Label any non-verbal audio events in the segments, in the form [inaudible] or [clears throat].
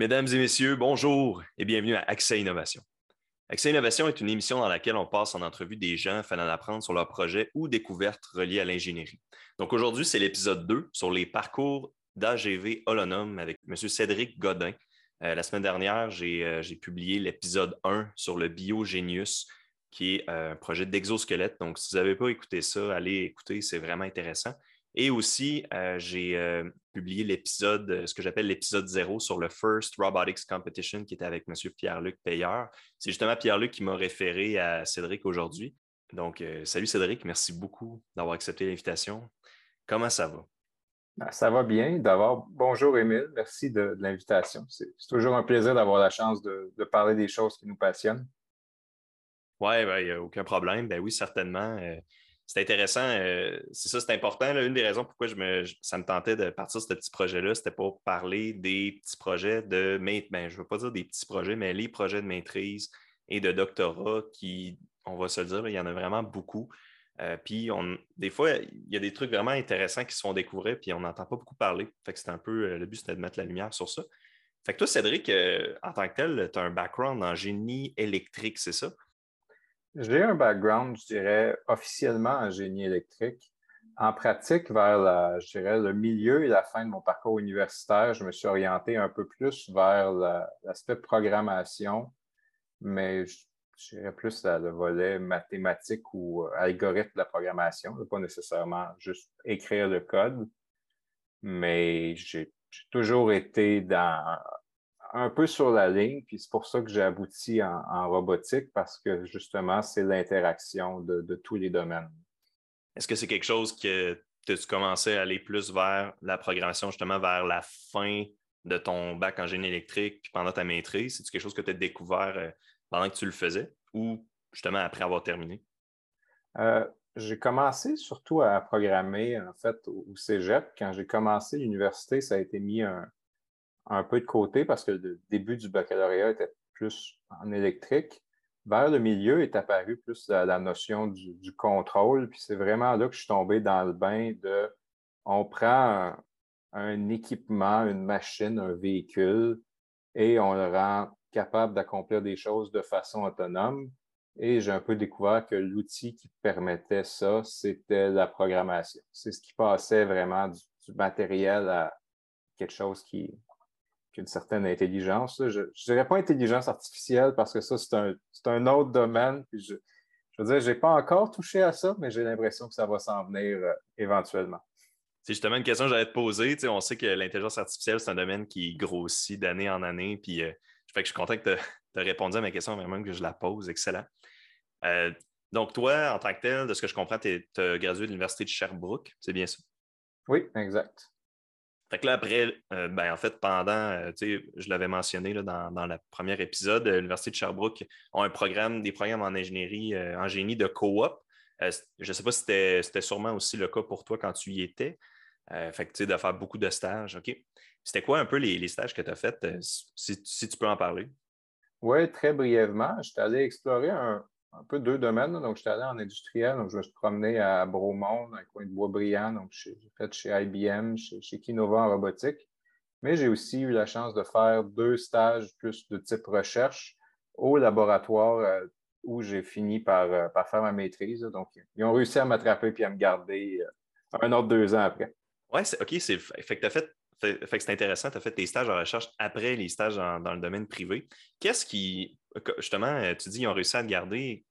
Mesdames et messieurs, bonjour et bienvenue à Accès Innovation. Accès Innovation est une émission dans laquelle on passe en entrevue des gens afin d'en apprendre sur leurs projets ou découvertes reliées à l'ingénierie. Donc aujourd'hui, c'est l'épisode 2 sur les parcours d'AGV Holonome avec M. Cédric Godin. Euh, la semaine dernière, euh, j'ai publié l'épisode 1 sur le Biogenius, qui est euh, un projet d'exosquelette. Donc, si vous n'avez pas écouté ça, allez écouter, c'est vraiment intéressant. Et aussi, j'ai publié l'épisode, ce que j'appelle l'épisode 0 sur le First Robotics Competition qui était avec M. Pierre-Luc Payeur. C'est justement Pierre-Luc qui m'a référé à Cédric aujourd'hui. Donc, salut Cédric, merci beaucoup d'avoir accepté l'invitation. Comment ça va? Ben, ça va bien. D'abord, bonjour Émile, merci de, l'invitation. C'est toujours un plaisir d'avoir la chance de, parler des choses qui nous passionnent. Oui, ben, il n'y a aucun problème. Ben oui, certainement. Euh, c'est intéressant. Euh, c'est ça, c'est important. Une des raisons pourquoi je me, ça me tentait de partir de ce petit projet-là, c'était pour parler des petits projets de ben, je ne veux pas dire des petits projets, mais les projets de maîtrise et de doctorat qui, on va se le dire, il y en a vraiment beaucoup. Euh, puis des fois, il y a des trucs vraiment intéressants qui se font découvrir, puis on n'entend pas beaucoup parler. Fait que c'est un peu euh, le but, c'était de mettre la lumière sur ça. Fait que toi, Cédric, en tant que tel, tu as un background en génie électrique, c'est ça? J'ai un background, je dirais, officiellement en génie électrique. En pratique, vers la, je dirais, le milieu et la fin de mon parcours universitaire, je me suis orienté un peu plus vers l'aspect programmation, mais je dirais plus le volet mathématique ou euh, algorithme de la programmation, pas nécessairement juste écrire le code, mais j'ai toujours été dans un peu sur la ligne, puis c'est pour ça que j'ai abouti en, robotique, parce que justement, c'est l'interaction de, tous les domaines. Est-ce que c'est quelque chose que tu commençais à aller plus vers la programmation, justement vers la fin de ton bac en génie électrique, puis pendant ta maîtrise? C'est quelque chose que tu as découvert euh, pendant que tu le faisais ou justement après avoir terminé? Euh, j'ai commencé surtout à programmer en fait au cégep. Quand j'ai commencé l'université, ça a été mis un, peu de côté parce que le début du baccalauréat était plus en électrique. Vers le milieu est apparu plus la, notion du, contrôle. Puis c'est vraiment là que je suis tombé dans le bain de on prend un équipement, une machine, un véhicule et on le rend capable d'accomplir des choses de façon autonome. Et j'ai un peu découvert que l'outil qui permettait ça, c'était la programmation. C'est ce qui passait vraiment du, matériel à quelque chose qui, une certaine intelligence. Je ne dirais pas intelligence artificielle parce que ça, c'est un, un, autre domaine. je, je veux dire, je n'ai pas encore touché à ça, mais j'ai l'impression que ça va s'en venir euh, éventuellement. C'est justement une question que j'allais te poser. on sait que l'intelligence artificielle, c'est un domaine qui grossit d'année en année. Puis, euh, fait que je suis content que tu aies répondu à ma question, même que je la pose. Excellent. Euh, donc, toi, en tant que tel, de ce que je comprends, tu as gradué de l'Université de Sherbrooke, c'est bien ça? Oui, exact. Fait que là, après, euh, ben, en fait, pendant, euh, tu sais, je l'avais mentionné là, dans, dans le premier épisode, l'Université de Sherbrooke a un programme, des programmes en ingénierie, en génie de coop. je ne sais pas si c'était sûrement aussi le cas pour toi quand tu y étais. fait que, tu sais, de faire beaucoup de stages. OK. C'était quoi un peu les, stages que tu as faits, euh, si, tu peux en parler? Oui, très brièvement. J'étais allé explorer un, peu deux domaines. Donc, j'étais allé en industriel. Donc, je me suis promené à Bromont, dans le coin de Boisbriand. Donc, j'ai fait chez IBM, chez, chez Kinova en robotique. Mais j'ai aussi eu la chance de faire deux stages plus de type recherche au laboratoire euh, où j'ai fini par, euh, par, faire ma maîtrise. Donc, ils ont réussi à m'attraper puis à me garder un autre deux ans après. Oui, OK. C'est, fait que tu as fait fait, que c'est intéressant, tu as fait tes stages en recherche après les stages dans le domaine privé. Qu'est-ce qui, justement, euh, tu dis qu'ils ont réussi à te garder.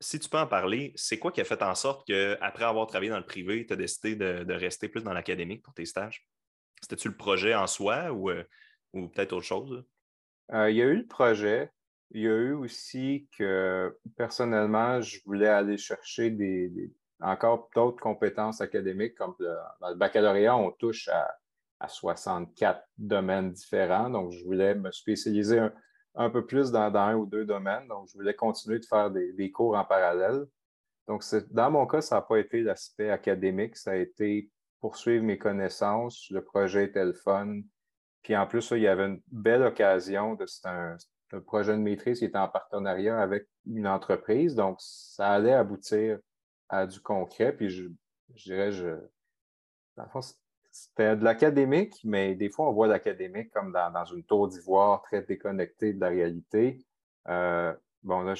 Si tu peux en parler, c'est quoi qui a fait en sorte qu'après avoir travaillé dans le privé, tu as décidé de, rester plus dans l'académique pour tes stages? C'était-tu le projet en soi ou, euh, ou peut-être autre chose? Euh, il y a eu le projet. Il y a eu aussi que personnellement, je voulais aller chercher des, encore d'autres compétences académiques, comme dans le baccalauréat, on touche à, à 64 domaines différents. Donc, je voulais me spécialiser un, peu plus dans, un ou deux domaines. Donc, je voulais continuer de faire des, cours en parallèle. Donc, dans mon cas, ça n'a pas été l'aspect académique, ça a été poursuivre mes connaissances. Le projet était le fun. Puis en plus, il y avait une belle occasion de c'est un, projet de maîtrise qui était en partenariat avec une entreprise. Donc, ça allait aboutir à du concret. Puis je, dirais, je, dans le fond, c'était de l'académique, mais des fois, on voit l'académique comme dans, une tour d'ivoire très déconnectée de la réalité. Euh, bon, là,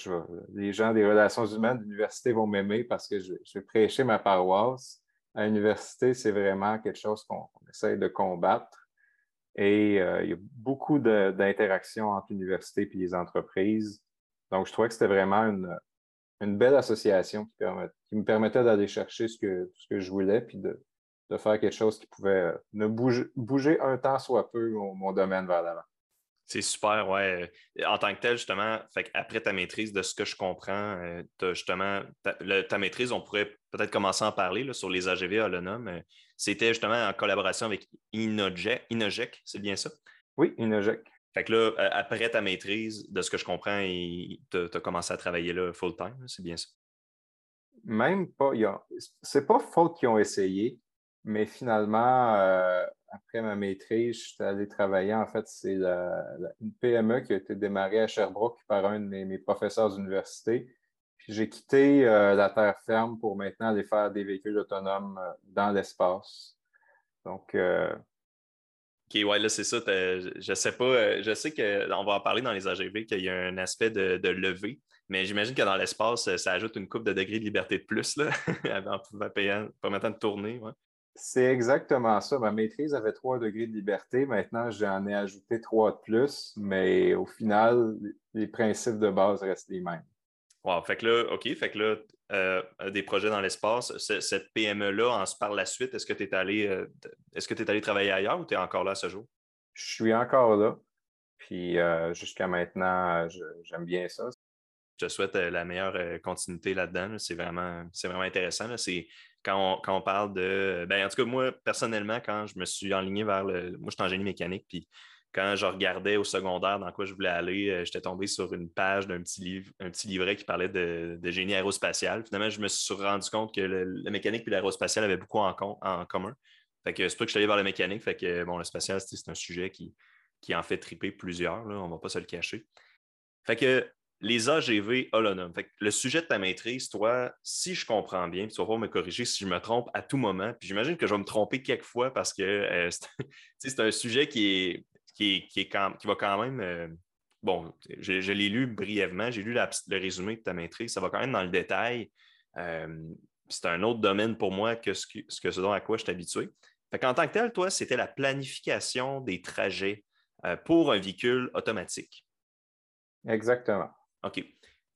les gens des relations humaines de l'université vont m'aimer parce que je, vais prêcher ma paroisse. À l'université, c'est vraiment quelque chose qu'on essaye de combattre. Et euh, il y a beaucoup d'interactions entre l'université et les entreprises. Donc, je trouvais que c'était vraiment une, belle association qui, me permettait d'aller chercher ce que, ce que je voulais, puis de, de faire quelque chose qui pouvait ne bouger, bouger un temps soit peu mon, domaine vers l'avant. C'est super, ouais. En tant que tel, justement, fait après ta maîtrise, de ce que je comprends, euh, justement, ta, maîtrise, on pourrait peut-être commencer à en parler sur les AGV holonomes. Euh, c'était justement en collaboration avec Inogec, c'est bien ça? Oui, Inogec. Fait que là, euh, après ta maîtrise, de ce que je comprends, tu as, commencé à travailler là full-time, c'est bien ça? Même pas. C'est pas faute qu'ils ont essayé. Mais finalement, euh, après ma maîtrise, je suis allé travailler. En fait, c'est une PME qui a été démarrée à Sherbrooke par un de mes, professeurs d'université. Puis j'ai quitté euh, la terre ferme pour maintenant aller faire des véhicules autonomes euh, dans l'espace. Donc. OK, ouais, là, c'est ça. Je sais pas. Je sais qu'on va en parler dans les AGV qu'il y a un aspect de, levée. Mais j'imagine que dans l'espace, ça ajoute une coupe de degrés de liberté de plus, là, [laughs] en permettant de tourner. Ouais. C'est exactement ça. Ma maîtrise avait trois degrés de liberté. Maintenant, j'en ai ajouté trois de plus, mais au final, les principes de base restent les mêmes. Wow, fait que là, OK, fait que là, euh, des projets dans l'espace, cette PME-là, par la suite, est-ce que tu es allé euh, est-ce que tu es allé travailler ailleurs ou tu es encore là à ce jour? Je suis encore là. Puis euh, jusqu'à maintenant, j'aime bien ça. Je te souhaite la meilleure continuité là-dedans. C'est vraiment, vraiment intéressant. C'est quand on, parle de. Ben, en tout cas, moi, personnellement, quand je me suis enligné vers le. Moi, je suis en génie mécanique, puis quand je regardais au secondaire dans quoi je voulais aller, euh, j'étais tombé sur une page d'un petit livre, un petit livret qui parlait de, génie aérospatial. Finalement, je me suis rendu compte que le, mécanique et l'aérospatial avaient beaucoup en, commun. Fait que c'est pas que je suis allé vers le mécanique. Fait que bon, le spatial, c'est un sujet qui, qui en fait triper plusieurs, là, on va pas se le cacher. Fait que les AGV holonomes. le sujet de ta maîtrise, toi, si je comprends bien, tu vas pouvoir me corriger si je me trompe à tout moment, puis j'imagine que je vais me tromper quelques fois parce que euh, [laughs] c'est un sujet qui, est, qui, est, qui, va quand même. Euh, bon, je, l'ai lu brièvement, j'ai lu le résumé de ta maîtrise, ça va quand même dans le détail. Euh, c'est un autre domaine pour moi que ce, que ce dont à quoi je suis habitué. en tant que tel, toi, c'était la planification des trajets pour un véhicule automatique. Exactement. OK.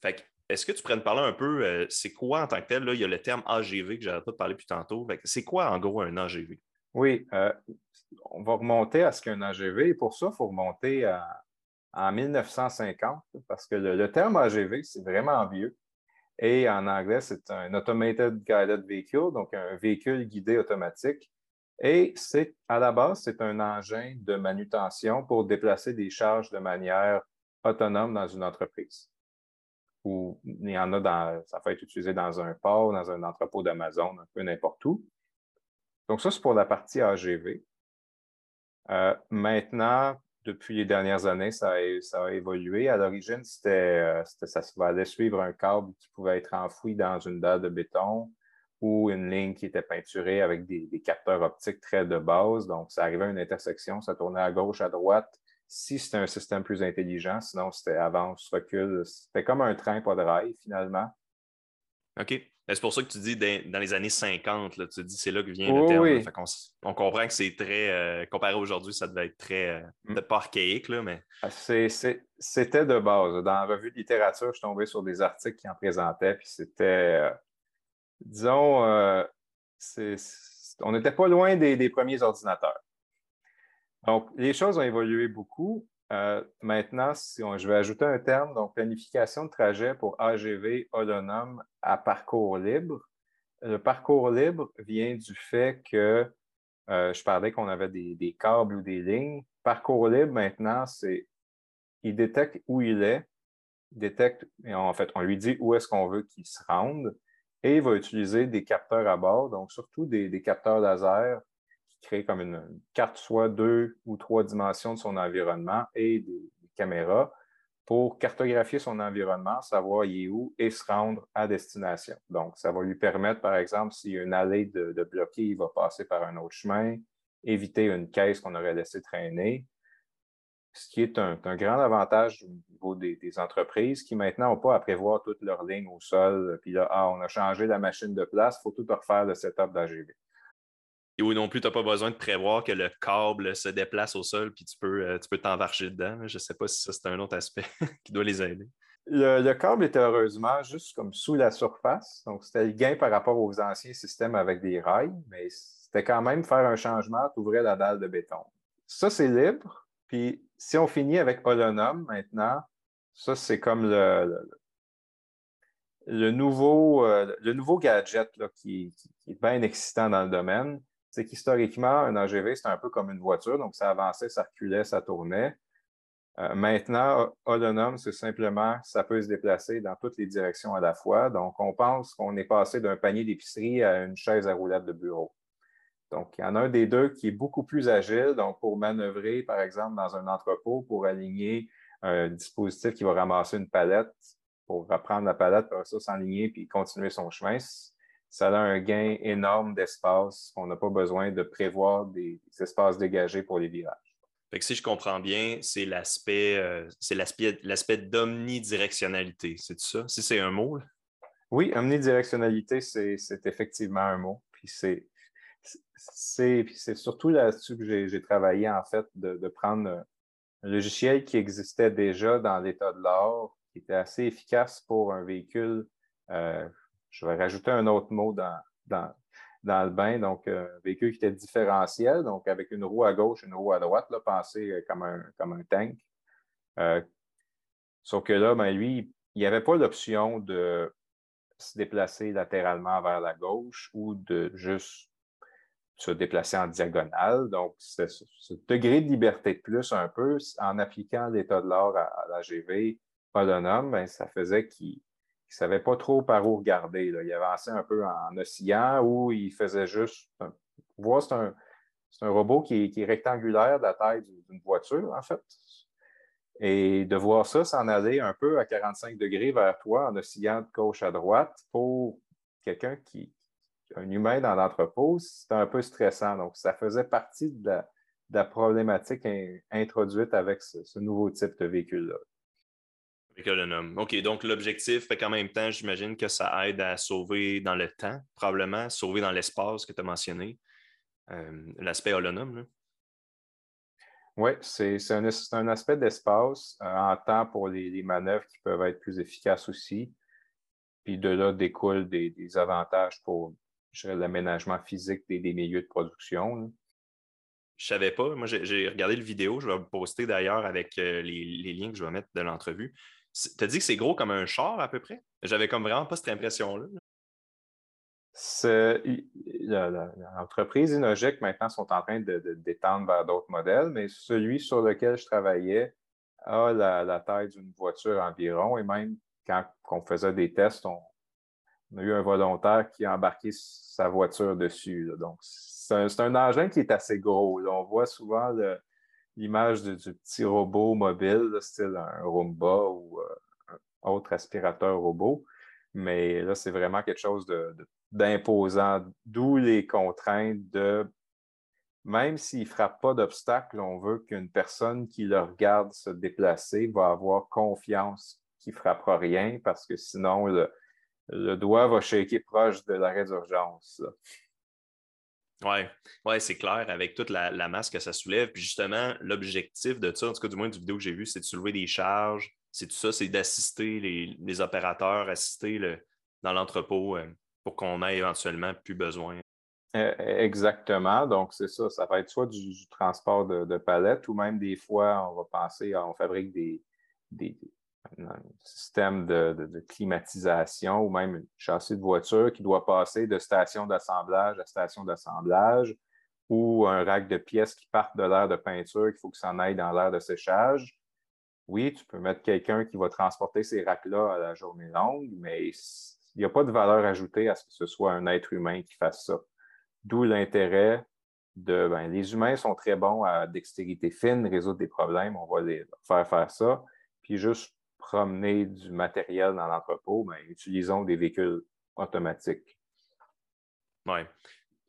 Fait est-ce que tu pourrais me parler un peu, euh, c'est quoi en tant que tel? Là, il y a le terme AGV que j'arrête pas de parler plus tantôt. C'est quoi en gros un AGV? Oui, euh, on va remonter à ce qu'est un AGV et pour ça, il faut remonter à, en 1950 parce que le, terme AGV, c'est vraiment vieux. Et en anglais, c'est un Automated Guided Vehicle, donc un véhicule guidé automatique. Et c'est à la base, c'est un engin de manutention pour déplacer des charges de manière autonome dans une entreprise ou il y en a dans, ça peut être utilisé dans un port, dans un entrepôt d'Amazon, un peu n'importe où. Donc, ça, c'est pour la partie AGV. Euh, maintenant, depuis les dernières années, ça a, évolué. À l'origine, c'était, euh, ça allait suivre un câble qui pouvait être enfoui dans une dalle de béton ou une ligne qui était peinturée avec des, des capteurs optiques très de base. Donc, ça arrivait à une intersection, ça tournait à gauche, à droite, si c'était un système plus intelligent, sinon c'était avance, recul. C'était comme un train pas de rail finalement. OK. C'est pour ça que tu dis dans les années 50, là, tu dis c'est là que vient le terme. on, comprend que c'est très, euh, comparé aujourd'hui, ça devait être très, euh, mm. pas archaïque, là, mais. Ah, c'était de base. Dans la revue de littérature, je tombais sur des articles qui en présentaient, puis c'était, euh, disons, on n'était pas loin des, premiers ordinateurs. Donc, les choses ont évolué beaucoup. Euh, maintenant, si je vais ajouter un terme, donc planification de trajet pour AGV autonome à parcours libre. Le parcours libre vient du fait que euh, je parlais qu'on avait des, câbles ou des lignes. Parcours libre, maintenant, c'est il détecte où il est, détecte, et en fait, on lui dit où est-ce qu'on veut qu'il se rende, et il va utiliser des capteurs à bord, donc surtout des capteurs laser créer comme une, carte soit deux ou trois dimensions de son environnement et des, caméras pour cartographier son environnement, savoir il est où et se rendre à destination. Donc, ça va lui permettre, par exemple, s'il y a une allée de, bloqué, il va passer par un autre chemin. éviter une caisse qu'on aurait laissé traîner. Ce qui est un, grand avantage au niveau des, entreprises qui maintenant n'ont pas à prévoir toutes leurs lignes au sol. Puis là, ah, on a changé la machine de place, il faut tout refaire le setup d'AGV. Et où non plus, tu n'as pas besoin de prévoir que le câble se déplace au sol puis tu peux euh, tu peux t'envarcher dedans. Je ne sais pas si ça, c'est un autre aspect [laughs] qui doit les aider. Le, câble était heureusement juste comme sous la surface. Donc, c'était le gain par rapport aux anciens systèmes avec des rails, mais c'était quand même faire un changement, ouvrir la dalle de béton. Ça, c'est libre. Puis, si on finit avec Holonome maintenant, ça, c'est comme le, le, nouveau, euh, le nouveau gadget qui, qui, est bien excitant dans le domaine c'est qu'historiquement, un AGV, c'est un peu comme une voiture, donc ça avançait, ça reculait, ça tournait. Euh, maintenant, autonome, c'est simplement, ça peut se déplacer dans toutes les directions à la fois. Donc, on pense qu'on est passé d'un panier d'épicerie à une chaise à roulettes de bureau. Donc, il y en a un des deux qui est beaucoup plus agile, donc pour manœuvrer, par exemple, dans un entrepôt, pour aligner un dispositif qui va ramasser une palette, pour reprendre la palette, pour ça s'enligner puis continuer son chemin ça a un gain énorme d'espace. On n'a pas besoin de prévoir des, espaces dégagés pour les virages. Fait que si je comprends bien, c'est l'aspect euh, c'est l'aspect d'omnidirectionnalité, c'est ça? Si c'est un mot? Oui, omnidirectionnalité, c'est effectivement un mot. Puis c'est c'est surtout là-dessus que j'ai travaillé, en fait, de, prendre un logiciel qui existait déjà dans l'état de l'art, qui était assez efficace pour un véhicule euh, je vais rajouter un autre mot dans, dans, le bain. Donc, un véhicule qui était différentiel, donc avec une roue à gauche, une roue à droite, là, pensé euh, comme un, comme un tank. Euh, sauf que là, ben, lui, il n'y avait pas l'option de se déplacer latéralement vers la gauche ou de juste se déplacer en diagonale. Donc, ce degré de liberté de plus un peu, en appliquant l'état de l'art à, la GV autonome, ben, ça faisait qu'il il ne savait pas trop par où regarder. Il avançait un peu en oscillant ou il faisait juste. Voir, c'est un, un, robot qui est, rectangulaire de la taille d'une voiture, en fait. Et de voir ça s'en aller un peu à 45 degrés vers toi en oscillant de gauche à droite pour quelqu'un qui, un humain dans l'entrepôt, c'était un peu stressant. Donc, ça faisait partie de la, problématique introduite avec ce nouveau type de véhicule-là. OK, donc l'objectif, fait qu'en même temps, j'imagine que ça aide à sauver dans le temps, probablement, sauver dans l'espace que tu as mentionné, euh, l'aspect holonome. Oui, c'est un, aspect d'espace euh, en temps pour les, manœuvres qui peuvent être plus efficaces aussi. Puis de là découlent des, avantages pour l'aménagement physique des, milieux de production. Je ne savais pas. Moi, j'ai regardé le vidéo. Je vais vous poster d'ailleurs avec euh, les, les, liens que je vais mettre de l'entrevue. Tu as dit que c'est gros comme un char à peu près? J'avais comme vraiment pas cette impression-là. L'entreprise Inogec maintenant sont en train de, d'étendre vers d'autres modèles, mais celui sur lequel je travaillais a la, taille d'une voiture environ. Et même quand on faisait des tests, on, a eu un volontaire qui a embarqué sa voiture dessus. Donc, c'est un, engin qui est assez gros. On voit souvent le, l'image du, petit robot mobile, style un Roomba ou euh, un autre aspirateur robot. Mais là, c'est vraiment quelque chose d'imposant, d'où les contraintes de même s'il ne frappe pas d'obstacle, on veut qu'une personne qui le regarde se déplacer va avoir confiance qu'il ne frappera rien parce que sinon, le, le doigt va shaker proche de l'arrêt d'urgence. Oui, ouais, c'est clair, avec toute la, masse que ça soulève. Puis justement, l'objectif de ça, en tout cas, du moins du vidéo que j'ai vu, c'est de soulever des charges. C'est tout ça, c'est d'assister les, opérateurs, assister dans l'entrepôt euh, pour qu'on ait éventuellement plus besoin. E, exactement. Donc, c'est ça. Ça va être soit du, transport de, palettes ou même des fois, on va penser, on fabrique des, un système de, climatisation ou même une châssis de voiture qui doit passer de station d'assemblage à station d'assemblage ou un rack de pièces qui partent de l'air de peinture qu'il faut que ça en aille dans l'air de séchage. Oui, tu peux mettre quelqu'un qui va transporter ces racks-là à la journée longue, mais il n'y a pas de valeur ajoutée à ce que ce soit un être humain qui fasse ça. D'où l'intérêt de ben, les humains sont très bons à dextérité fine, résoudre des problèmes, on va les faire faire ça. Puis juste promener du matériel dans l'entrepôt, ben, utilisons des véhicules automatiques. Oui.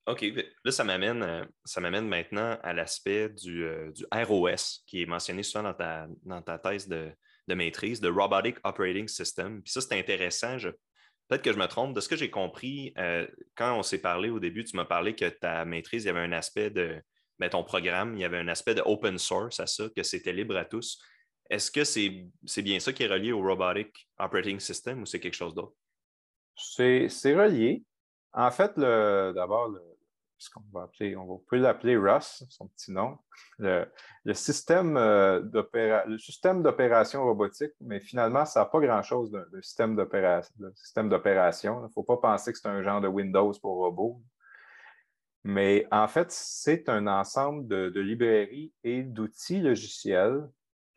OK. Là, ça m'amène, euh, ça m'amène maintenant à l'aspect du, euh, ROS, qui est mentionné souvent dans ta, dans ta thèse de, de maîtrise, de Robotic Operating System. Puis ça, c'est intéressant. peut-être que je me trompe. De ce que j'ai compris, euh, quand on s'est parlé au début, tu m'as parlé que ta maîtrise, il y avait un aspect de ben, ton programme, il y avait un aspect de open source à ça, que c'était libre à tous. Est-ce que c'est bien ça qui est relié au Robotic Operating System ou c'est quelque chose d'autre? C'est relié. En fait, d'abord, ce qu'on va appeler, on peut l'appeler RUS, son petit nom, le, système euh, d'opération robotique, mais finalement, ça n'a pas grand-chose de, système d'opération. Il ne faut pas penser que c'est un genre de Windows pour robots. Mais en fait, c'est un ensemble de, librairies et d'outils logiciels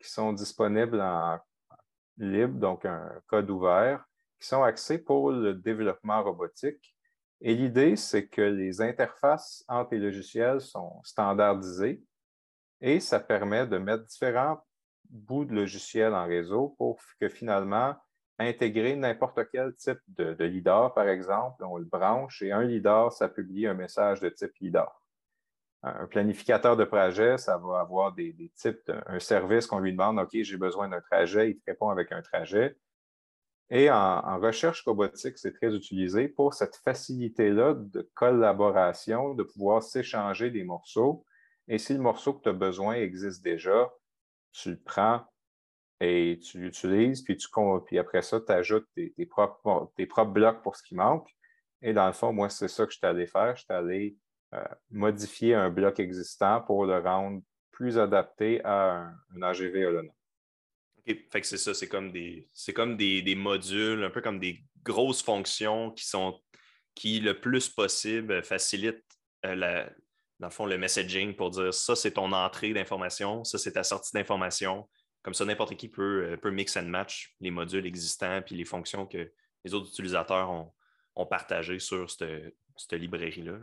qui sont disponibles en libre, donc un code ouvert, qui sont axés pour le développement robotique et l'idée, c'est que les interfaces entre les logiciels sont standardisées et ça permet de mettre différents bouts de logiciels en réseau pour que finalement, intégrer n'importe quel type de, LIDAR, par exemple, on le branche et un LIDAR, ça publie un message de type LIDAR. Un planificateur de projet, ça va avoir des, types, un service qu'on lui demande, OK, j'ai besoin d'un trajet, il te répond avec un trajet. Et en, recherche robotique, c'est très utilisé pour cette facilité-là de collaboration, de pouvoir s'échanger des morceaux. Et si le morceau que tu as besoin existe déjà, tu le prends et tu l'utilises, puis, tu, puis après ça, tu ajoutes tes, propres, tes, propres, blocs pour ce qui manque. Et dans le fond, moi, c'est ça que je suis faire. Je suis allé modifier un bloc existant pour le rendre plus adapté à un, AGV autonome. Fait que c'est ça, c'est comme des. C'est comme des, modules, un peu comme des grosses fonctions qui sont qui le plus possible facilitent euh, la, dans le fond, le messaging pour dire ça, c'est ton entrée d'information, ça, c'est ta sortie d'information. Comme ça, n'importe qui peut, euh, peut mix and match les modules existants puis les fonctions que les autres utilisateurs ont, ont partagées sur cette, cette librairie-là.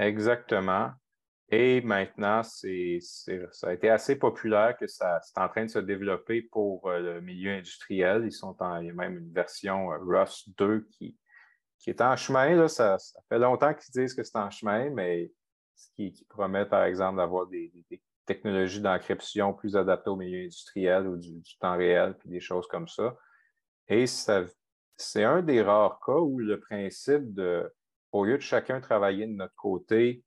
Exactement. Et maintenant, ça a été assez populaire que ça c'est en train de se développer pour euh, le milieu industriel. Ils sont en, il y a même une version euh, Rust 2 qui, qui est en chemin. Ça, fait longtemps qu'ils disent que c'est en chemin, mais ce qui, promet, par exemple, d'avoir des, technologies d'encryption plus adaptées au milieu industriel ou du, du, temps réel, puis des choses comme ça. Et ça, c'est un des rares cas où le principe de, au lieu de chacun travailler de notre côté,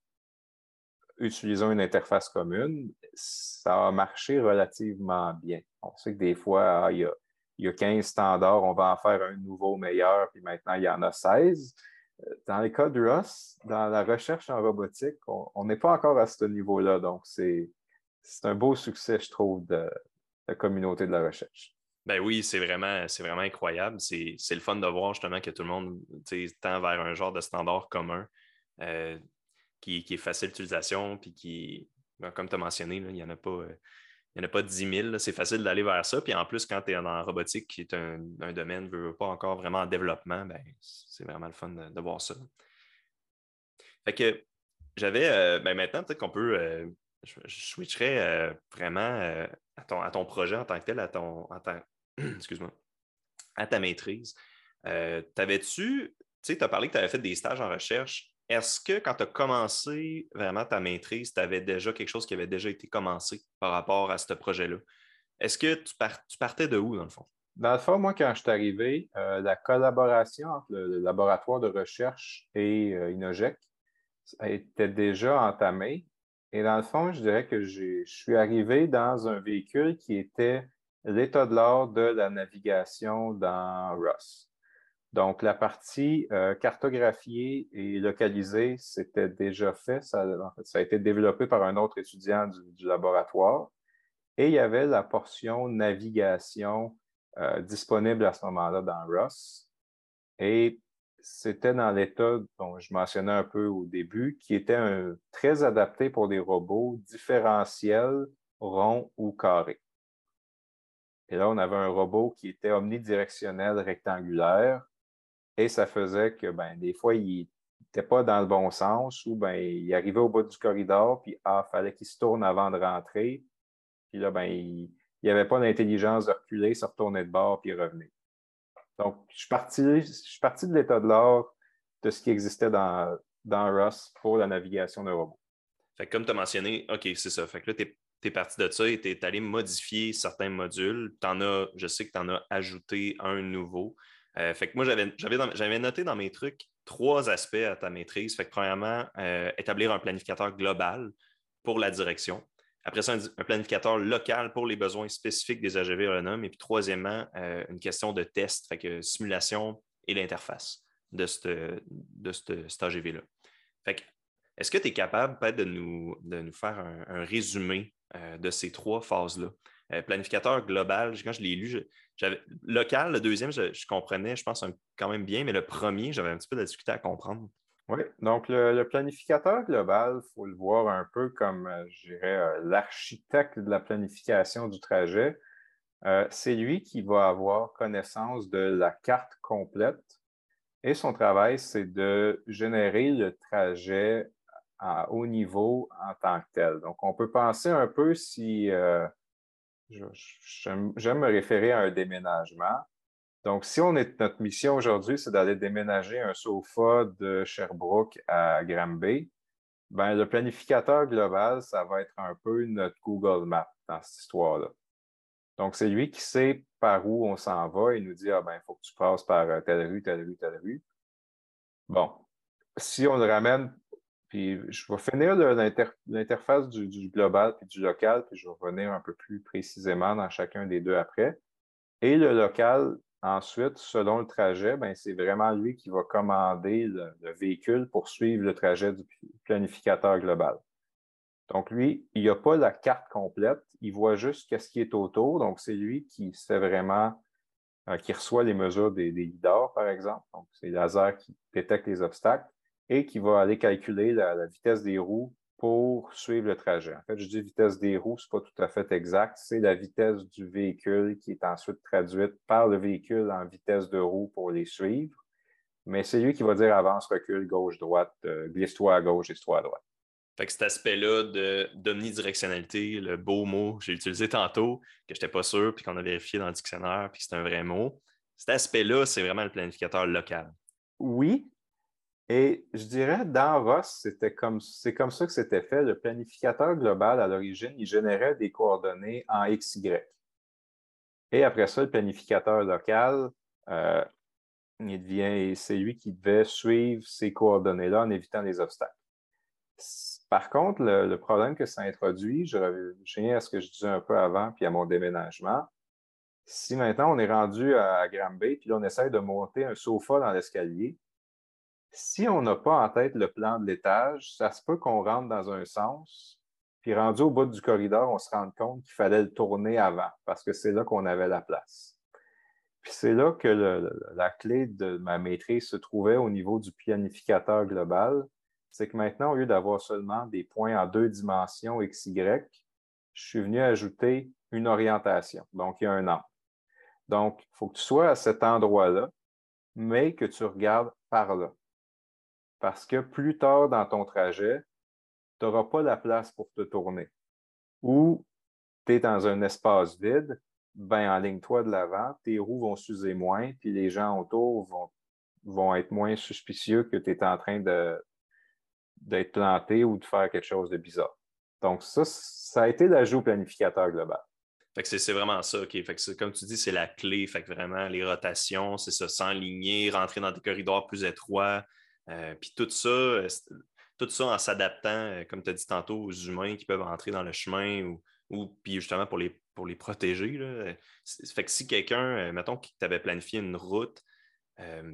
utilisons une interface commune, ça a marché relativement bien. On sait que des fois, ah, il, y a, 15 standards, on va en faire un nouveau meilleur, puis maintenant, il y en a 16. Euh, dans les cas de Rust, dans la recherche en robotique, on n'est pas encore à ce niveau-là. Donc, c'est un beau succès, je trouve, de la communauté de la recherche. Ben oui, c'est vraiment, vraiment incroyable. C'est le fun de voir justement que tout le monde tend vers un genre de standard commun. Euh, qui, est facile d'utilisation, puis qui, ben, comme tu as mentionné, il n'y en a pas. Euh, il en a pas 10 000, c'est facile d'aller vers ça. Puis en plus, quand tu es en robotique, qui est un, domaine pas encore vraiment en développement, ben, c'est vraiment le fun de, voir ça. Fait que j'avais, euh, ben maintenant, peut-être qu'on peut, je, switcherais vraiment à, ton, à ton projet en tant que tel, à ton, [clears throat] excuse-moi, à ta maîtrise. T'avais-tu, tu sais, tu as parlé que tu avais fait des stages en recherche. Est-ce que quand tu as commencé vraiment ta maîtrise, tu avais déjà quelque chose qui avait déjà été commencé par rapport à ce projet-là? Est-ce que tu, partais de où, dans le fond? Dans le fond, moi, quand je suis arrivé, euh, la collaboration entre le, laboratoire de recherche et euh, Inogec était déjà entamée. Et dans le fond, je dirais que je suis arrivé dans un véhicule qui était l'état de l'art de la navigation dans RUS. Donc, la partie euh, cartographiée et localisée, c'était déjà fait. Ça, a été développé par un autre étudiant du, laboratoire. Et il y avait la portion navigation euh, disponible à ce moment-là dans RUS. Et c'était dans l'état dont je mentionnais un peu au début, qui était très adapté pour des robots différentiels, ronds ou carrés. Et là, on avait un robot qui était omnidirectionnel rectangulaire et ça faisait que ben, des fois, il n'était pas dans le bon sens ou ben, il arrivait au bout du corridor, puis ah, fallait qu'il se tourne avant de rentrer. Puis là, ben, il n'y avait pas l'intelligence de reculer, se retourner de bord, puis revenir. Donc, je suis parti, je suis parti de l'état de l'art de ce qui existait dans, dans Rust pour la navigation de robots. Fait comme tu as mentionné, OK, c'est ça. Fait que là, tu es, parti de ça et tu es allé modifier certains modules. As, je sais que tu en as ajouté un nouveau. Euh, fait que moi, j'avais noté dans mes trucs trois aspects à ta maîtrise. Fait que premièrement, euh, établir un planificateur global pour la direction. Après ça, un, planificateur local pour les besoins spécifiques des AGV agronomes. Et puis troisièmement, euh, une question de test, fait que simulation et l'interface de, de cet AGV-là. Est-ce que tu es capable peut-être de nous, de nous faire un, résumé euh, de ces trois phases-là? Euh, planificateur global, quand je l'ai lu, local, le deuxième, je, comprenais, je pense, quand même bien, mais le premier, j'avais un petit peu de difficulté à comprendre. Oui, donc le, planificateur global, il faut le voir un peu comme, euh, je dirais, l'architecte de la planification du trajet. c'est lui qui va avoir connaissance de la carte complète et son travail, c'est de générer le trajet à haut niveau en tant que tel. Donc, on peut penser un peu si, euh, j'aime me référer à un déménagement. Donc, si on est, notre mission aujourd'hui, c'est d'aller déménager un sofa de Sherbrooke à Granby, ben, le planificateur global, ça va être un peu notre Google Map dans cette histoire-là. Donc, c'est lui qui sait par où on s'en va et nous dit, ah ben, il faut que tu passes par euh, telle rue, telle rue, telle rue. Bon, si on le ramène puis je vais finir l'interface du, global puis du local, puis je vais revenir un peu plus précisément dans chacun des deux après. Et le local, ensuite, selon le trajet, ben, c'est vraiment lui qui va commander le, véhicule pour suivre le trajet du planificateur global. Donc, lui, il n'a pas la carte complète, il voit juste qu'est-ce qui est autour. Donc, c'est lui qui sait vraiment, euh, qui reçoit les mesures des, des par exemple. Donc, c'est laser qui détecte les obstacles et qui va aller calculer la, vitesse des roues pour suivre le trajet. En fait, je dis vitesse des roues, ce n'est pas tout à fait exact. C'est la vitesse du véhicule qui est ensuite traduite par le véhicule en vitesse de roue pour les suivre. Mais c'est lui qui va dire avance, recule, gauche, droite, euh, glisse-toi à gauche, glisse-toi à droite. Fait que cet aspect-là d'omnidirectionnalité, le beau mot que j'ai utilisé tantôt, que je n'étais pas sûr, puis qu'on a vérifié dans le dictionnaire, puis c'est un vrai mot, cet aspect-là, c'est vraiment le planificateur local. Oui, et je dirais, dans ROS, comme, c'est comme ça que c'était fait. Le planificateur global, à l'origine, il générait des coordonnées en XY. Et après ça, le planificateur local, euh, il devient, c'est lui qui devait suivre ces coordonnées-là en évitant les obstacles. Par contre, le, problème que ça introduit, je reviens à ce que je disais un peu avant, puis à mon déménagement. Si maintenant on est rendu à, à Granby, puis là on essaie de monter un sofa dans l'escalier, si on n'a pas en tête le plan de l'étage, ça se peut qu'on rentre dans un sens, puis rendu au bout du corridor, on se rend compte qu'il fallait le tourner avant, parce que c'est là qu'on avait la place. Puis c'est là que la clé de ma maîtrise se trouvait au niveau du planificateur global. C'est que maintenant, au lieu d'avoir seulement des points en deux dimensions XY, je suis venu ajouter une orientation. Donc, il y a un angle. Donc, il faut que tu sois à cet endroit-là, mais que tu regardes par là parce que plus tard dans ton trajet, tu n'auras pas la place pour te tourner. Ou tu es dans un espace vide, ben enligne-toi de l'avant, tes roues vont s'user moins, puis les gens autour vont, vont être moins suspicieux que tu es en train d'être planté ou de faire quelque chose de bizarre. Donc, ça, ça a été l'ajout planificateur global. Fait que c'est vraiment ça, OK. Fait que comme tu dis, c'est la clé. Fait que vraiment, les rotations, c'est ça, s'enligner, rentrer dans des corridors plus étroits, euh, puis tout ça, euh, tout ça en s'adaptant, euh, comme tu as dit tantôt, aux humains qui peuvent entrer dans le chemin ou, ou puis justement pour les, pour les protéger. Là. Fait que si quelqu'un, mettons que tu avais planifié une route,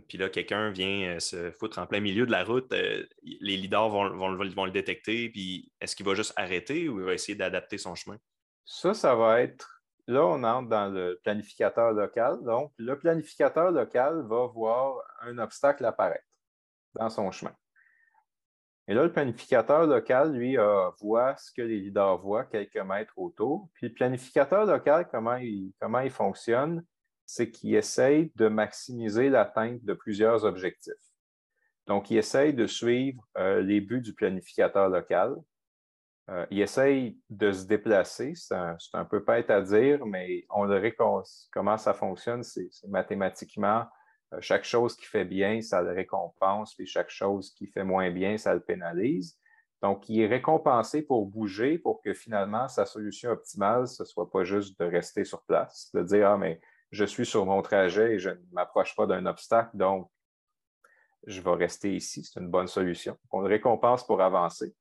puis là, quelqu'un vient se foutre en plein milieu de la route, les leaders vont, vont, vont, le détecter, puis est-ce qu'il va juste arrêter ou il va essayer d'adapter son chemin? Ça, ça va être. Là, on entre dans le planificateur local. Donc, le planificateur local va voir un obstacle apparaître dans son chemin. Et là, le planificateur local, lui, voit ce que les leaders voient quelques mètres autour. Puis le planificateur local, comment il, fonctionne, c'est qu'il essaye de maximiser l'atteinte de plusieurs objectifs. Donc, il essaye de suivre euh, les buts du planificateur local. Euh, il essaye de se déplacer. C'est un, peu bête à dire, mais on le comment ça fonctionne, c'est mathématiquement chaque chose qui fait bien, ça le récompense, puis chaque chose qui fait moins bien, ça le pénalise. Donc, il est récompensé pour bouger pour que finalement, sa solution optimale, ce ne soit pas juste de rester sur place, de dire, ah, mais je suis sur mon trajet et je ne m'approche pas d'un obstacle, donc je vais rester ici. C'est une bonne solution. On le récompense pour avancer.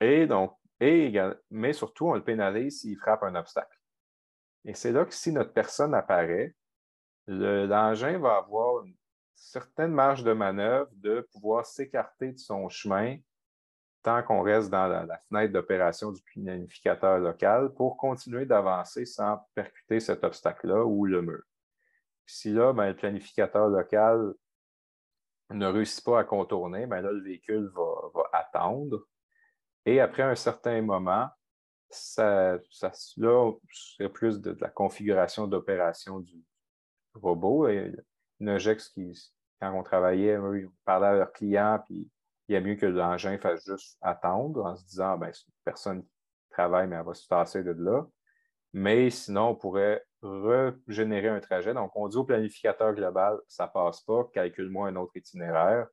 Et donc, et, mais surtout, on le pénalise s'il frappe un obstacle. Et c'est là que si notre personne apparaît, l'engin va avoir une certaine marge de manœuvre de pouvoir s'écarter de son chemin tant qu'on reste dans la, fenêtre d'opération du planificateur local pour continuer d'avancer sans percuter cet obstacle-là ou le mur. Si là, ben, le planificateur local ne réussit pas à contourner, ben là, le véhicule va, attendre. Et après un certain moment, ça, là, c'est plus de, la configuration d'opération du robot. Et Nogex, qui, quand on travaillait, on parlait à leurs clients, puis il y a mieux que l'engin fasse juste attendre en se disant, ben, c'est une personne qui travaille, mais elle va se tasser de là. Mais sinon, on pourrait régénérer un trajet. Donc, on dit au planificateur global, ça passe pas, calcule-moi un autre itinéraire.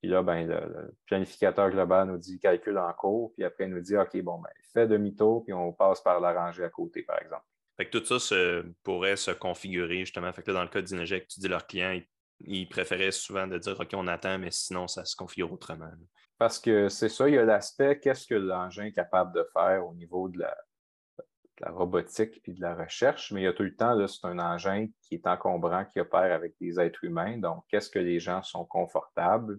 Puis là, ben, le, planificateur global nous dit calcule en cours, puis après, il nous dit OK, bon, ben, fais demi-tour, puis on passe par la rangée à côté, par exemple. Fait que tout ça pourrait se configurer justement. Fait que dans le cas d'Ineject, tu dis leur client, ils préféraient souvent de dire OK, on attend, mais sinon, ça se configure autrement. Parce que c'est ça, il y a l'aspect qu'est-ce que l'engin est capable de faire au niveau de la, robotique et de la recherche, mais il y a tout le temps, c'est un engin qui est encombrant, qui opère avec des êtres humains. Donc, qu'est-ce que les gens sont confortables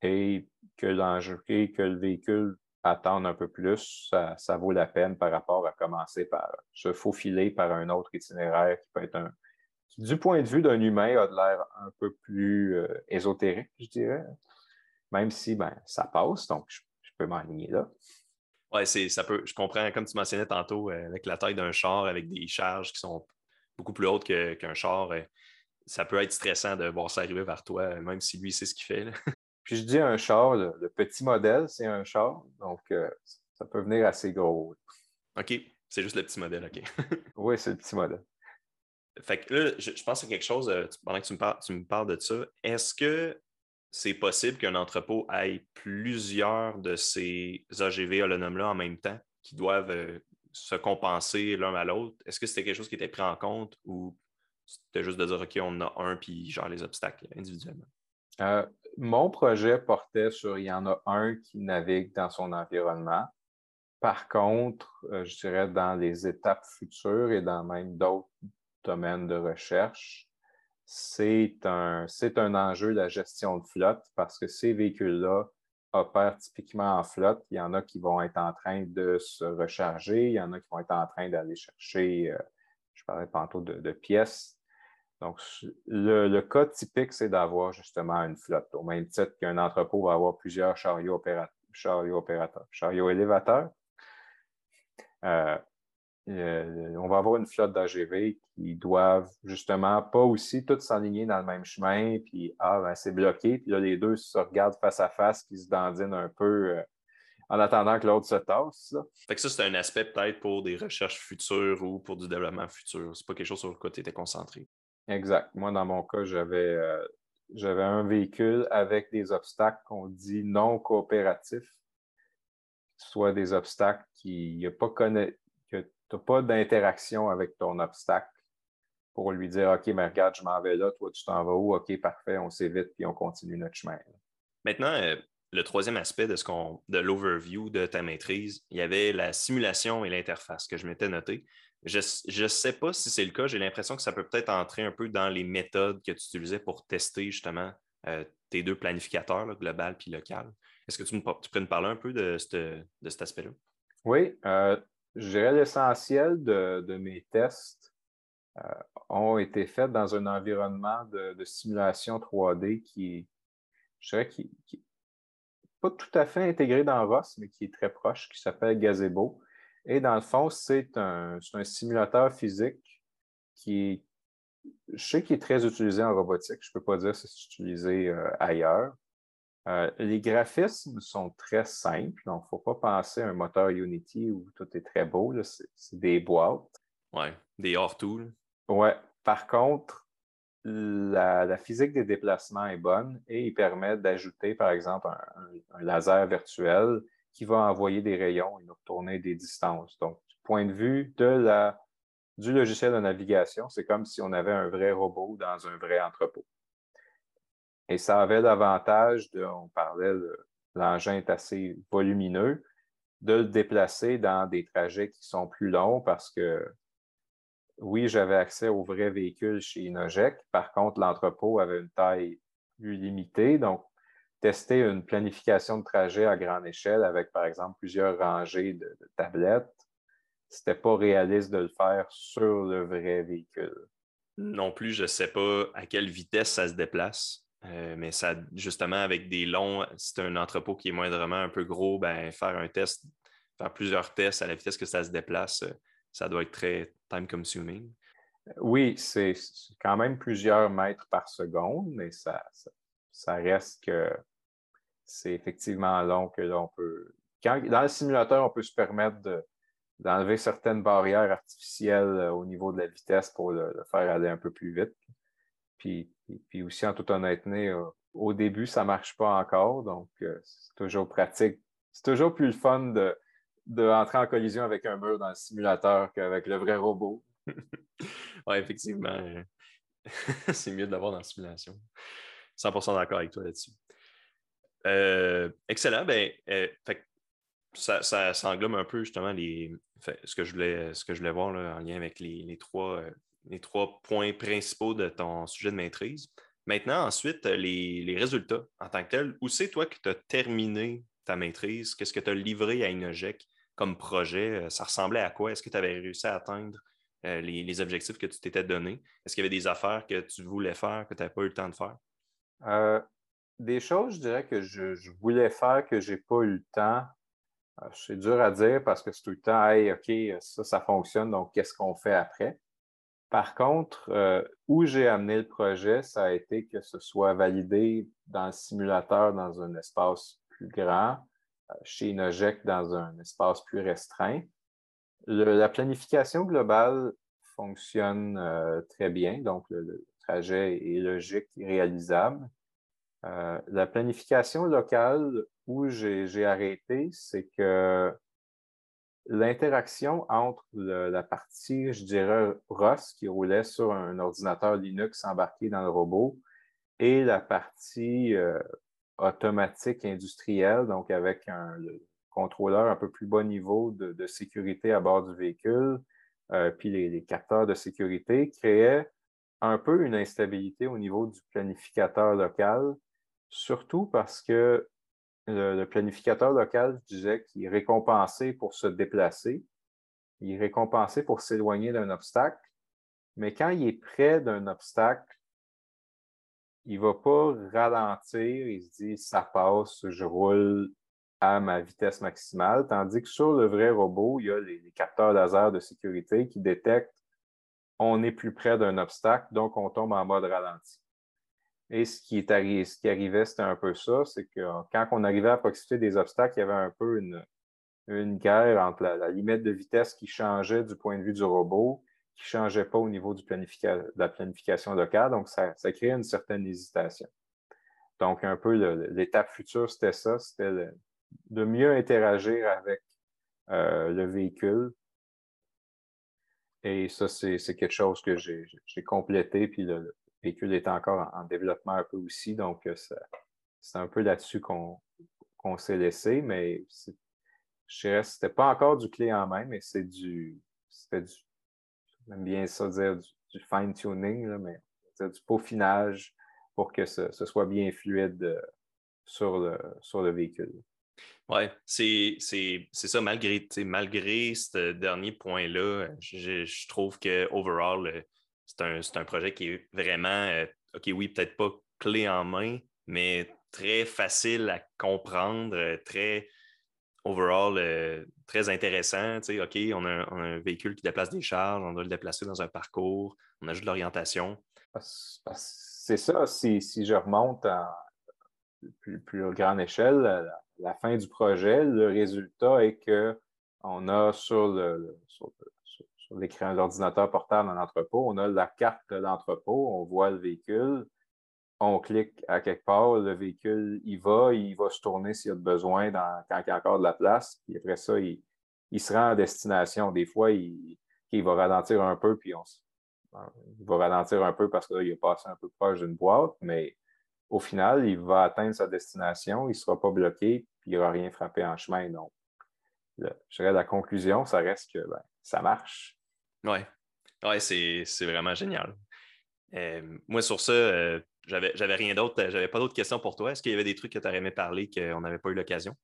et que l'engin et que le véhicule attende un peu plus, ça, vaut la peine par rapport à commencer par se faufiler par un autre itinéraire qui peut être un, du point de vue d'un humain, a de l'air un peu plus euh, ésotérique, je dirais. Même si ben, ça passe, donc je, peux m'enligner là. Oui, ça peut. Je comprends, comme tu mentionnais tantôt, euh, avec la taille d'un char, avec des charges qui sont beaucoup plus hautes qu'un char, euh, ça peut être stressant de voir ça arriver vers toi, même si lui sait ce qu'il fait. Puis je dis un char, le, petit modèle, c'est un char, donc ça peut venir assez gros. OK, c'est juste le petit modèle, OK. [laughs] oui, c'est le petit modèle. Fait que là, je, pense à quelque chose, euh, pendant que tu me, parles, tu me parles de ça. Est-ce que c'est possible qu'un entrepôt ait plusieurs de ces AGV autonomes-là en même temps qui doivent euh, se compenser l'un à l'autre? Est-ce que c'était quelque chose qui était pris en compte ou c'était juste de dire OK, on en a un puis genre les obstacles individuellement? Euh, mon projet portait sur il y en a un qui navigue dans son environnement. Par contre, je dirais dans les étapes futures et dans même d'autres domaine de recherche, c'est un, c'est un enjeu de la gestion de flotte parce que ces véhicules-là opèrent typiquement en flotte. Il y en a qui vont être en train de se recharger, il y en a qui vont être en train d'aller chercher, euh, je parlais tantôt de, pièces. Donc, le, cas typique, c'est d'avoir justement une flotte. Au même titre qu'un entrepôt va avoir plusieurs chariots, opérateurs, chariots, opérateurs, chariots élévateurs. Euh, euh, on va avoir une flotte d'AGV qui doivent justement pas aussi toutes s'aligner dans le même chemin, puis ah, ben, c'est bloqué, puis là, les deux se regardent face à face, qui se dandinent un peu euh, en attendant que l'autre se tasse. Ça. Fait que ça, c'est un aspect peut-être pour des recherches futures ou pour du développement futur. C'est pas quelque chose sur lequel tu étais concentré. Exact. Moi, dans mon cas, j'avais euh, j'avais un véhicule avec des obstacles qu'on dit non coopératifs, soit des obstacles qui n'ont pas connu tu n'as pas d'interaction avec ton obstacle pour lui dire OK, mais regarde, je m'en vais là, toi, tu t'en vas où? OK, parfait, on s'évite, puis on continue notre chemin. Maintenant, euh, le troisième aspect de ce qu'on de l'overview de ta maîtrise, il y avait la simulation et l'interface que je m'étais noté. Je ne sais pas si c'est le cas, j'ai l'impression que ça peut peut-être entrer un peu dans les méthodes que tu utilisais pour tester justement euh, tes deux planificateurs, global puis local. Est-ce que tu, me, tu pourrais nous parler un peu de, cet aspect-là? Oui, euh, je dirais l'essentiel de, mes tests euh, ont été faits dans un environnement de, simulation 3D qui, je dirais, qui, pas tout à fait intégré dans ROS, mais qui est très proche, qui s'appelle Gazebo. Et dans le fond, c'est un, simulateur physique qui je sais qu'il est très utilisé en robotique. Je ne peux pas dire si c'est utilisé euh, ailleurs. Euh, les graphismes sont très simples, donc il ne faut pas penser à un moteur Unity où tout est très beau. C'est des boîtes. Oui, des hors-tools. Oui. Par contre, la, physique des déplacements est bonne et il permet d'ajouter, par exemple, un, laser virtuel qui va envoyer des rayons et nous retourner des distances. Donc, du point de vue du logiciel de navigation, c'est comme si on avait un vrai robot dans un vrai entrepôt. Et ça avait l'avantage de, on parlait, l'engin est assez volumineux, de le déplacer dans des trajets qui sont plus longs parce que oui, j'avais accès aux vrais véhicules chez Inojec. Par contre, l'entrepôt avait une taille plus limitée. Donc, tester une planification de trajet à grande échelle avec, par exemple, plusieurs rangées de, tablettes, ce n'était pas réaliste de le faire sur le vrai véhicule. Non plus, je ne sais pas à quelle vitesse ça se déplace. Euh, mais ça, justement, avec des longs, c'est un entrepôt qui est moindrement un peu gros, ben, faire un test, faire plusieurs tests à la vitesse que ça se déplace, euh, ça doit être très time consuming. Oui, c'est quand même plusieurs mètres par seconde, mais ça, ça, reste que c'est effectivement long que l'on peut. dans le simulateur, on peut se permettre d'enlever certaines barrières artificielles euh, au niveau de la vitesse pour le, faire aller un peu plus vite. Puis, puis aussi, en toute honnêteté, euh, au début, ça ne marche pas encore, donc euh, c'est toujours pratique. C'est toujours plus le fun de, d'entrer en collision avec un mur dans le simulateur qu'avec le vrai robot. [laughs] oui, effectivement. [laughs] c'est mieux de l'avoir dans la simulation. 100% d'accord avec toi là-dessus. Euh, excellent. Ben, euh, ça, ça, un peu justement les, ce, que je voulais, ce que je voulais voir en lien avec les, trois, euh, les trois points principaux de ton sujet de maîtrise. Maintenant, ensuite, les, les résultats en tant que tel. Où c'est toi que tu as terminé ta maîtrise? Qu'est-ce que tu as livré à Inogec? comme projet, ça ressemblait à quoi? Est-ce que tu avais réussi à atteindre euh, les, objectifs que tu t'étais donnés? Est-ce qu'il y avait des affaires que tu voulais faire que tu n'avais pas eu le temps de faire? Euh, des choses, je dirais, que je, voulais faire que je n'ai pas eu le temps. c'est dur à dire parce que c'est tout le temps, hey, OK, ça, ça fonctionne, donc qu'est-ce qu'on fait après? Par contre, où j'ai amené le projet, ça a été que ce soit validé dans le simulateur dans un espace plus grand, chez Inoject dans un espace plus restreint. la planification globale fonctionne euh, très bien, donc le, trajet est logique et réalisable. Euh, la planification locale où j'ai arrêté, c'est que l'interaction entre la partie, je dirais, ROS qui roulait sur un ordinateur Linux embarqué dans le robot et la partie euh, automatique industriel, donc avec un contrôleur un peu plus bas niveau de, sécurité à bord du véhicule, euh, puis les, capteurs de sécurité, créaient un peu une instabilité au niveau du planificateur local, surtout parce que le, planificateur local, je disais qu'il est récompensé pour se déplacer, il est récompensé pour s'éloigner d'un obstacle, mais quand il est près d'un obstacle, il ne va pas ralentir, il se dit ça passe, je roule à ma vitesse maximale, tandis que sur le vrai robot, il y a les, capteurs laser de sécurité qui détectent on est plus près d'un obstacle, donc on tombe en mode ralenti. Et ce qui, est ce qui arrivait, c'était un peu ça, c'est que quand on arrivait à proximité des obstacles, il y avait un peu une, une guerre entre la, limite de vitesse qui changeait du point de vue du robot qui ne changeait pas au niveau de la planification locale. Donc, ça, ça créait une certaine hésitation. Donc, un peu l'étape future, c'était ça, c'était de mieux interagir avec euh, le véhicule. Et ça, c'est quelque chose que j'ai complété, puis véhicule est encore en, développement un peu aussi. Donc, euh, c'est un peu là-dessus qu'on s'est laissé, mais je dirais ce n'était pas encore du clé en main, mais c'est du, du J'aime bien ça dire du, fine-tuning, mais du peaufinage pour que ce, soit bien fluide euh, sur, le, sur le véhicule. Oui, c'est ça, malgré, malgré ce dernier point-là, je, trouve que overall, c'est un, un, projet qui est vraiment, euh, OK, oui, peut-être pas clé en main, mais très facile à comprendre, très overall euh, très intéressant. OK, on a, un, véhicule qui déplace des charges, on doit le déplacer dans un parcours, on ajoute l'orientation. C'est ça, si, je remonte à plus, plus grande échelle, la, fin du projet, le résultat est qu'on a sur le, sur l'écran d'ordinateur portable dans l'entrepôt. On a la carte de l'entrepôt, on voit le véhicule, on clique à quelque part, le véhicule, il va, il va se tourner s'il y a besoin quand il y a encore de la place. Puis après ça, il, se rend à destination. Des fois, il, va ralentir un peu, puis on, il va ralentir un peu parce qu'il est passé un peu proche d'une boîte, mais au final, il va atteindre sa destination, il ne sera pas bloqué, puis il n'aura rien frappé en chemin. Donc, je dirais la conclusion, ça reste que ben, ça marche. Oui, ouais, c'est vraiment génial. Euh, moi, sur ça, euh, j'avais rien d'autre, euh, j'avais pas d'autres questions pour toi. Est-ce qu'il y avait des trucs que tu aurais aimé parler qu'on n'avait pas eu l'occasion?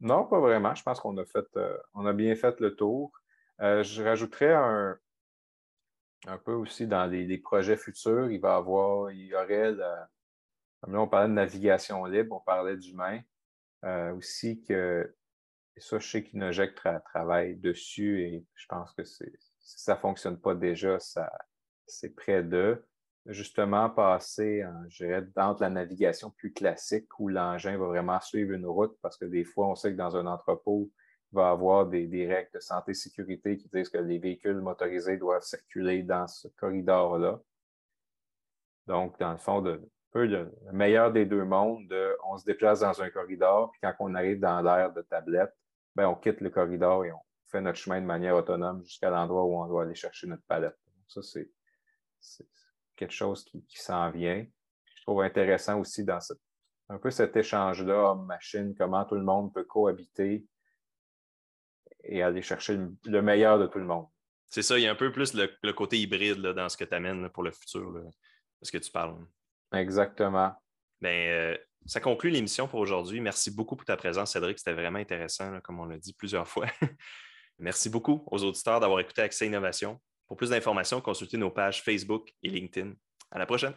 Non, pas vraiment. Je pense qu'on a fait, on a bien fait le tour. je rajouterais un, un peu aussi dans les, projets futurs, il va avoir, il y aurait, comme là, on parlait de navigation libre, on parlait d'humain. aussi que, et ça, je sais qu'Inoject travaille dessus et je pense que si ça ne fonctionne pas déjà, c'est près de justement passer, je dirais, entre la navigation plus classique où l'engin va vraiment suivre une route parce que des fois, on sait que dans un entrepôt, il va y avoir des, règles de santé et sécurité qui disent que les véhicules motorisés doivent circuler dans ce corridor-là. Donc, dans le fond, de, peu le, meilleur des deux mondes, on se déplace dans un corridor, puis quand on arrive dans l'aire de tablette, ben, on quitte le corridor et on fait notre chemin de manière autonome jusqu'à l'endroit où on doit aller chercher notre palette. ça, c'est quelque chose qui, s'en vient. Je trouve intéressant aussi dans un peu cet échange-là, homme-machine, comment tout le monde peut cohabiter et aller chercher le meilleur de tout le monde. C'est ça, il y a un peu plus le, côté hybride dans ce que tu amènes pour le futur, de ce que tu parles. Exactement. Ben, euh, ça conclut l'émission pour aujourd'hui. Merci beaucoup pour ta présence, Cédric. C'était vraiment intéressant, comme on l'a dit plusieurs fois. [laughs] Merci beaucoup aux auditeurs d'avoir écouté Accès Innovation. Pour plus d'informations, consultez nos pages Facebook et LinkedIn. À la prochaine.